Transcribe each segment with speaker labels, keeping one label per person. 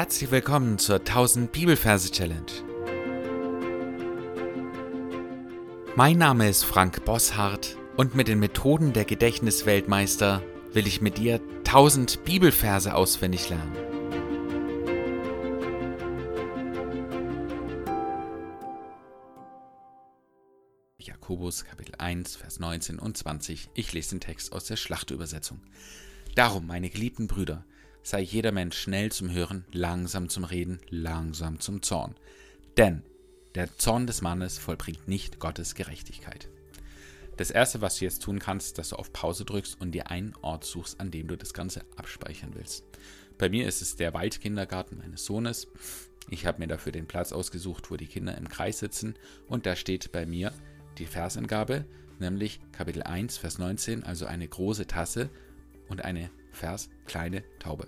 Speaker 1: Herzlich willkommen zur 1000 Bibelverse Challenge. Mein Name ist Frank Bosshardt und mit den Methoden der Gedächtnisweltmeister will ich mit dir 1000 Bibelverse auswendig lernen. Jakobus Kapitel 1, Vers 19 und 20. Ich lese den Text aus der Schlachtübersetzung. Darum, meine geliebten Brüder, sei jeder Mensch schnell zum Hören, langsam zum Reden, langsam zum Zorn. Denn der Zorn des Mannes vollbringt nicht Gottes Gerechtigkeit. Das erste, was du jetzt tun kannst, dass du auf Pause drückst und dir einen Ort suchst, an dem du das Ganze abspeichern willst. Bei mir ist es der Waldkindergarten meines Sohnes. Ich habe mir dafür den Platz ausgesucht, wo die Kinder im Kreis sitzen und da steht bei mir die Versangabe, nämlich Kapitel 1, Vers 19, also eine große Tasse und eine Vers kleine Taube.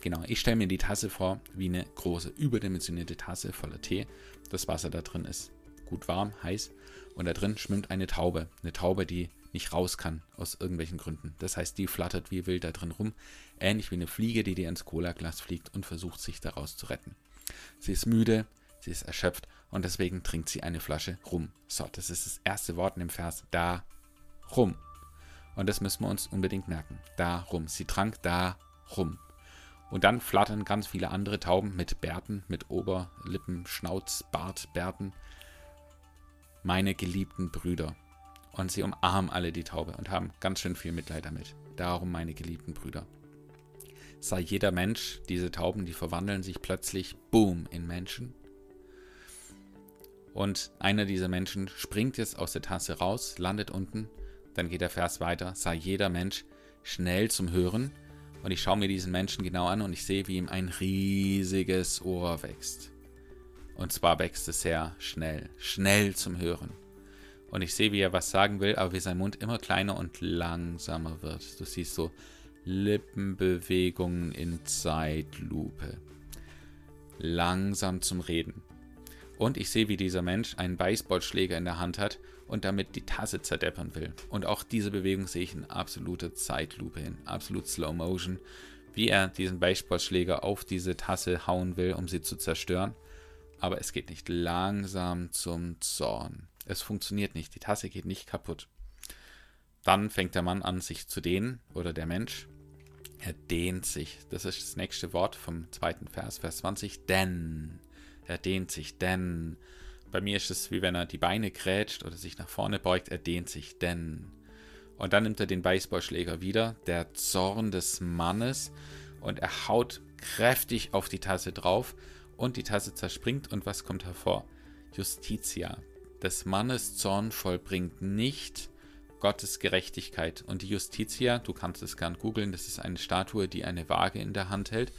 Speaker 1: Genau, ich stelle mir die Tasse vor wie eine große, überdimensionierte Tasse voller Tee. Das Wasser da drin ist gut warm, heiß und da drin schwimmt eine Taube. Eine Taube, die nicht raus kann aus irgendwelchen Gründen. Das heißt, die flattert wie wild da drin rum, ähnlich wie eine Fliege, die dir ins Cola-Glas fliegt und versucht, sich daraus zu retten. Sie ist müde, sie ist erschöpft und deswegen trinkt sie eine Flasche rum. So, das ist das erste Wort in dem Vers. Da rum. Und das müssen wir uns unbedingt merken. Darum. Sie trank da rum. Und dann flattern ganz viele andere Tauben mit Bärten, mit Oberlippen, Schnauz, Bart, Bärten. Meine geliebten Brüder. Und sie umarmen alle die Taube und haben ganz schön viel Mitleid damit. Darum, meine geliebten Brüder. Sei jeder Mensch, diese Tauben, die verwandeln sich plötzlich, boom, in Menschen. Und einer dieser Menschen springt jetzt aus der Tasse raus, landet unten dann geht der Vers weiter, sei jeder Mensch schnell zum Hören. Und ich schaue mir diesen Menschen genau an und ich sehe, wie ihm ein riesiges Ohr wächst. Und zwar wächst es sehr schnell, schnell zum Hören. Und ich sehe, wie er was sagen will, aber wie sein Mund immer kleiner und langsamer wird. Du siehst so Lippenbewegungen in Zeitlupe. Langsam zum Reden. Und ich sehe, wie dieser Mensch einen Baseballschläger in der Hand hat und damit die Tasse zerdeppern will. Und auch diese Bewegung sehe ich in absoluter Zeitlupe, in absolut Slow Motion, wie er diesen Baseballschläger auf diese Tasse hauen will, um sie zu zerstören. Aber es geht nicht langsam zum Zorn. Es funktioniert nicht. Die Tasse geht nicht kaputt. Dann fängt der Mann an, sich zu dehnen, oder der Mensch. Er dehnt sich. Das ist das nächste Wort vom zweiten Vers, Vers 20. Denn er dehnt sich, denn. Bei mir ist es wie wenn er die Beine grätscht oder sich nach vorne beugt, er dehnt sich, denn. Und dann nimmt er den Baseballschläger wieder, der Zorn des Mannes, und er haut kräftig auf die Tasse drauf und die Tasse zerspringt und was kommt hervor? Justitia. Des Mannes Zorn vollbringt nicht Gottes Gerechtigkeit. Und die Justitia, du kannst es gern googeln, das ist eine Statue, die eine Waage in der Hand hält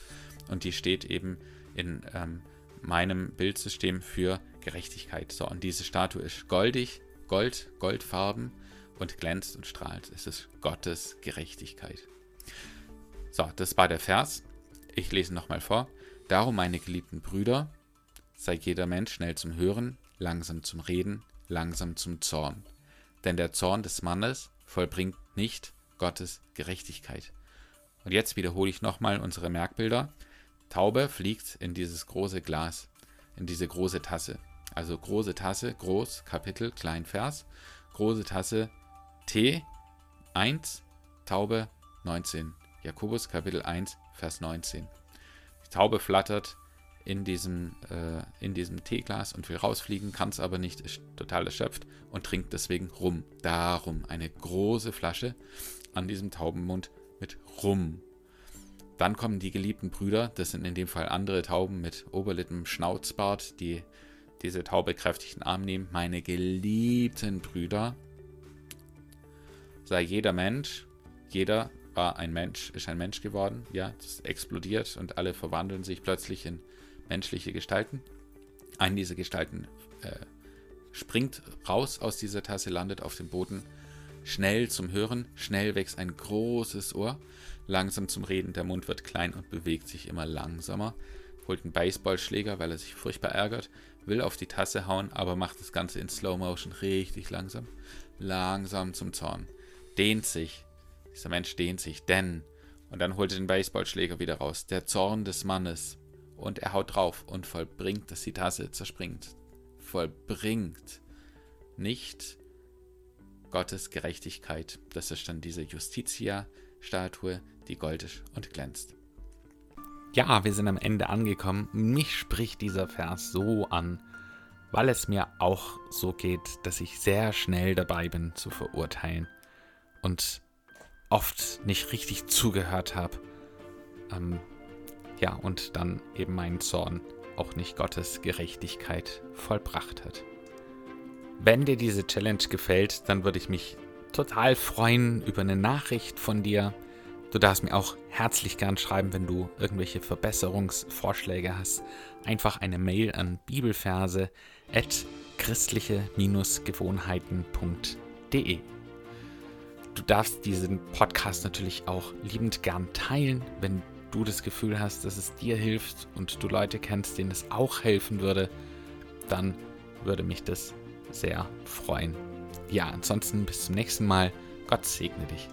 Speaker 1: und die steht eben in ähm, meinem Bildsystem für Gerechtigkeit. So, und diese Statue ist goldig, Gold, Goldfarben und glänzt und strahlt. Es ist Gottes Gerechtigkeit. So, das war der Vers. Ich lese nochmal vor. Darum, meine geliebten Brüder, sei jeder Mensch schnell zum Hören, langsam zum Reden, langsam zum Zorn. Denn der Zorn des Mannes vollbringt nicht Gottes Gerechtigkeit. Und jetzt wiederhole ich nochmal unsere Merkbilder. Taube fliegt in dieses große Glas, in diese große Tasse. Also große Tasse, groß, Kapitel, klein Vers. Große Tasse, T, 1, Taube, 19. Jakobus, Kapitel 1, Vers 19. Die Taube flattert in diesem, äh, in diesem Teeglas und will rausfliegen, kann es aber nicht, ist total erschöpft und trinkt deswegen Rum. Darum eine große Flasche an diesem Taubenmund mit Rum. Dann kommen die geliebten Brüder, das sind in dem Fall andere Tauben mit Oberlippen, Schnauzbart, die diese Taube den Arm nehmen. Meine geliebten Brüder, sei jeder Mensch, jeder war ein Mensch, ist ein Mensch geworden, ja, das explodiert und alle verwandeln sich plötzlich in menschliche Gestalten. Eine dieser Gestalten äh, springt raus aus dieser Tasse, landet auf dem Boden, schnell zum Hören, schnell wächst ein großes Ohr, langsam zum Reden, der Mund wird klein und bewegt sich immer langsamer, holt einen Baseballschläger, weil er sich furchtbar ärgert, will auf die Tasse hauen, aber macht das Ganze in Slow Motion richtig langsam, langsam zum Zorn, dehnt sich, dieser Mensch dehnt sich, denn, Und dann holt er den Baseballschläger wieder raus. Der Zorn des Mannes. Und er haut drauf und vollbringt, dass die Tasse zerspringt. Vollbringt. Nicht Gottes Gerechtigkeit. Das ist dann diese Justitia-Statue, die goldig und glänzt.
Speaker 2: Ja, wir sind am Ende angekommen. Mich spricht dieser Vers so an, weil es mir auch so geht, dass ich sehr schnell dabei bin zu verurteilen und oft nicht richtig zugehört habe. Ähm, ja, und dann eben meinen Zorn auch nicht Gottes Gerechtigkeit vollbracht hat. Wenn dir diese Challenge gefällt, dann würde ich mich total freuen über eine Nachricht von dir. Du darfst mir auch herzlich gern schreiben, wenn du irgendwelche Verbesserungsvorschläge hast. Einfach eine Mail an bibelverse at christliche-gewohnheiten.de. Du darfst diesen Podcast natürlich auch liebend gern teilen, wenn du das Gefühl hast, dass es dir hilft und du Leute kennst, denen es auch helfen würde, dann würde mich das sehr freuen. Ja, ansonsten bis zum nächsten Mal. Gott segne dich.